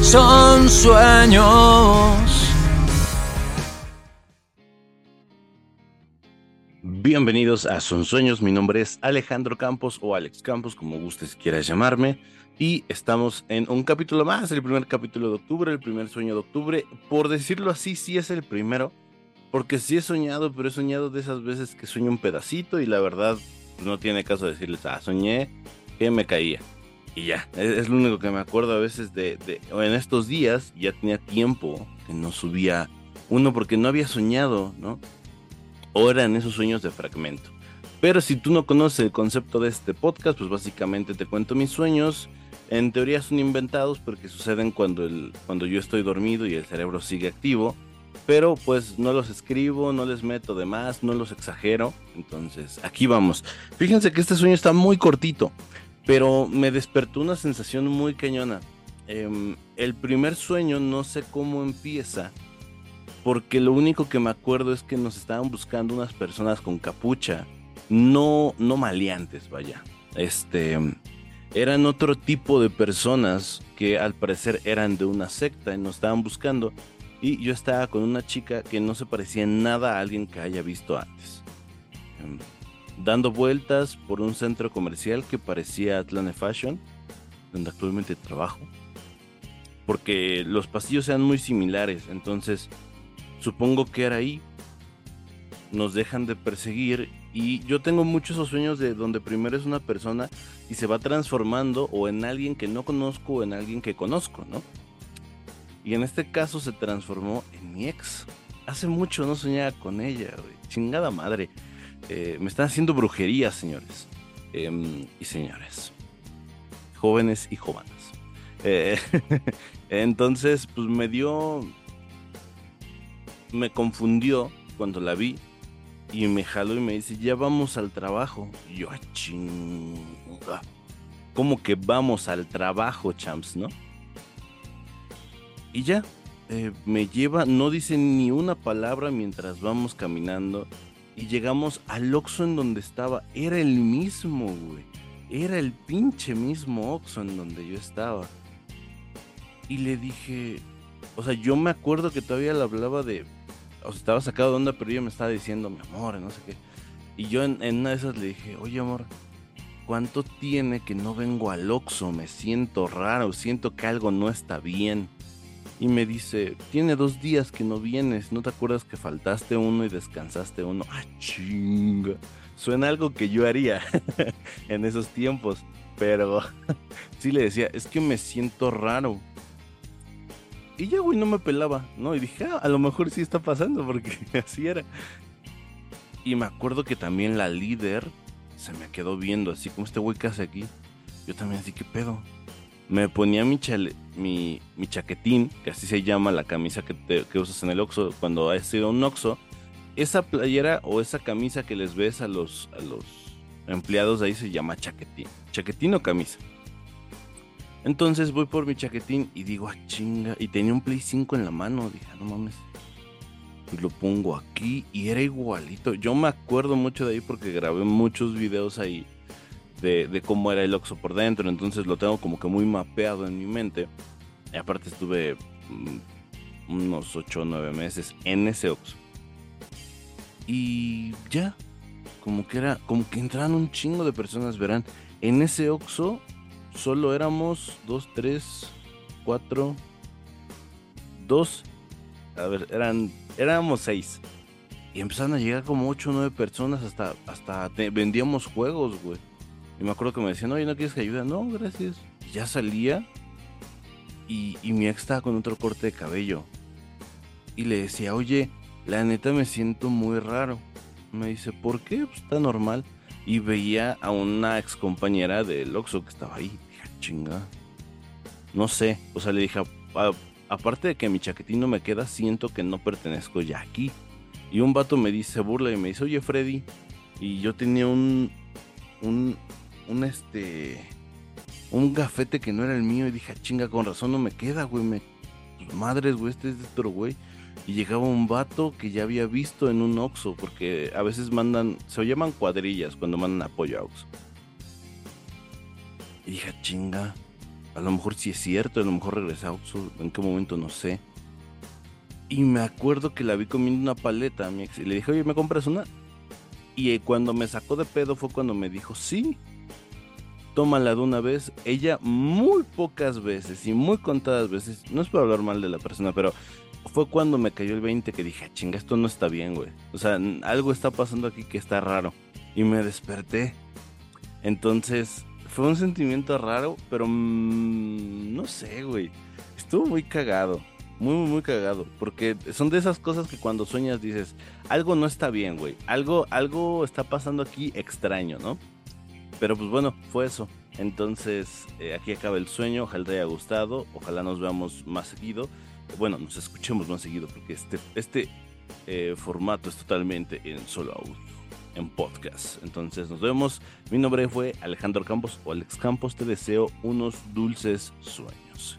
son sueños. Bienvenidos a Son Sueños, mi nombre es Alejandro Campos o Alex Campos, como gustes quieras llamarme, y estamos en un capítulo más, el primer capítulo de octubre, el primer sueño de octubre, por decirlo así, sí es el primero, porque sí he soñado, pero he soñado de esas veces que sueño un pedacito y la verdad no tiene caso decirles, ah, soñé que me caía. Y ya, es, lo único que me acuerdo a veces de, de, en estos días, ya tenía tiempo que no subía uno porque no había soñado, ¿no? O eran esos sueños de fragmento. Pero si tú no conoces el concepto de este podcast, pues básicamente te cuento mis sueños. En teoría son inventados porque suceden cuando, el, cuando yo estoy dormido y el cerebro sigue activo. Pero pues no los escribo, no les meto de más, no los exagero. Entonces, aquí vamos. Fíjense que este sueño está muy cortito pero me despertó una sensación muy cañona. Em, el primer sueño no sé cómo empieza, porque lo único que me acuerdo es que nos estaban buscando unas personas con capucha, no, no maleantes, vaya. Este, eran otro tipo de personas que al parecer eran de una secta y nos estaban buscando. Y yo estaba con una chica que no se parecía en nada a alguien que haya visto antes. Em, dando vueltas por un centro comercial que parecía Atlanta Fashion, donde actualmente trabajo, porque los pasillos sean muy similares, entonces supongo que era ahí, nos dejan de perseguir y yo tengo muchos sueños de donde primero es una persona y se va transformando o en alguien que no conozco o en alguien que conozco, ¿no? Y en este caso se transformó en mi ex. Hace mucho no soñaba con ella, Chingada madre. Eh, me están haciendo brujería, señores em, y señores, jóvenes y jóvenes. Eh, entonces, pues me dio, me confundió cuando la vi y me jaló y me dice, ya vamos al trabajo. Yo, ah, chinga. ¿Cómo que vamos al trabajo, champs, no? Y ya, eh, me lleva, no dice ni una palabra mientras vamos caminando y llegamos al Oxxo en donde estaba. Era el mismo, güey. Era el pinche mismo Oxxo en donde yo estaba. Y le dije, o sea, yo me acuerdo que todavía le hablaba de, o sea, estaba sacado de onda, pero ella me estaba diciendo, mi amor, no sé qué. Y yo en, en una de esas le dije, oye amor, ¿cuánto tiene que no vengo al Oxxo? Me siento raro, siento que algo no está bien y me dice, tiene dos días que no vienes, ¿no te acuerdas que faltaste uno y descansaste uno? Ah, chinga. Suena algo que yo haría en esos tiempos, pero sí le decía, es que me siento raro. Y ya, güey, no me pelaba, ¿no? Y dije, ah, a lo mejor sí está pasando, porque así era. Y me acuerdo que también la líder se me quedó viendo, así como este güey que hace aquí. Yo también, así, ¿qué pedo? Me ponía mi, mi, mi, chaquetín, que así se llama la camisa que, que usas en el Oxxo cuando has sido un Oxxo. Esa playera o esa camisa que les ves a los, a los empleados ahí se llama chaquetín. Chaquetín o camisa. Entonces voy por mi chaquetín y digo, ah, chinga. Y tenía un Play 5 en la mano. Dije, ah, no mames. Y lo pongo aquí y era igualito. Yo me acuerdo mucho de ahí porque grabé muchos videos ahí de, cómo era el Oxxo por dentro, entonces lo tengo como que muy mapeado en mi mente. Y aparte estuve mm, unos 8 o 9 meses en ese Oxxo. Y ya, como que era, como que entraron un chingo de personas, verán. En ese Oxxo solo éramos 2, 3, 4, 2, a ver, eran, éramos 6. Y empezaron a llegar como 8 o 9 personas, hasta, hasta vendíamos juegos, güey. Y me acuerdo que me decían, oye, ¿no quieres que ayude? No, gracias. Y ya salía y, y, mi ex estaba con otro corte de cabello. Y le decía, oye, la neta me siento muy raro. Me dice, ¿por qué? Pues está normal. Y veía a una ex compañera del Oxxo que estaba ahí. Dije, ah, chinga. No sé. O sea, le dije, aparte de que mi chaquetín no me queda, siento que no pertenezco ya aquí. Y un vato me dice, burla y me dice, oye, Freddy. Y yo tenía un, un, un este un gafete que no era el mío y dije, ah, chinga, con razón no me queda, güey, me pues, madres, güey, este es de otro güey. Y llegaba un vato que ya había visto en un Oxxo, porque a veces mandan, se llaman cuadrillas cuando mandan apoyo a Oxxo. Y dije, ah, chinga. a lo mejor sí es cierto, a lo mejor regresé a Oxxo, en qué momento no sé. Y me acuerdo que la vi comiendo una paleta a mi ex y le dije, oye, ¿me compras una? Y eh, cuando me sacó de pedo fue cuando me dijo, sí, tómala de una vez. Ella muy pocas veces y muy contadas veces, no es para hablar mal de la persona, pero fue cuando me cayó el 20 que dije, ah, chinga, esto no está bien, güey. O sea, algo está pasando aquí que está raro. Y me desperté. Entonces, fue un sentimiento raro, pero mmm, no sé, güey. Estuvo muy cagado. Muy, muy, muy cagado. Porque son de esas cosas que cuando sueñas dices, algo no está bien, güey. Algo, algo está pasando aquí extraño, ¿no? Pero pues bueno, fue eso. Entonces, eh, aquí acaba el sueño. Ojalá te haya gustado. Ojalá nos veamos más seguido. Bueno, nos escuchemos más seguido porque este, este eh, formato es totalmente en solo audio, en podcast. Entonces, nos vemos. Mi nombre fue Alejandro Campos o Alex Campos. Te deseo unos dulces sueños.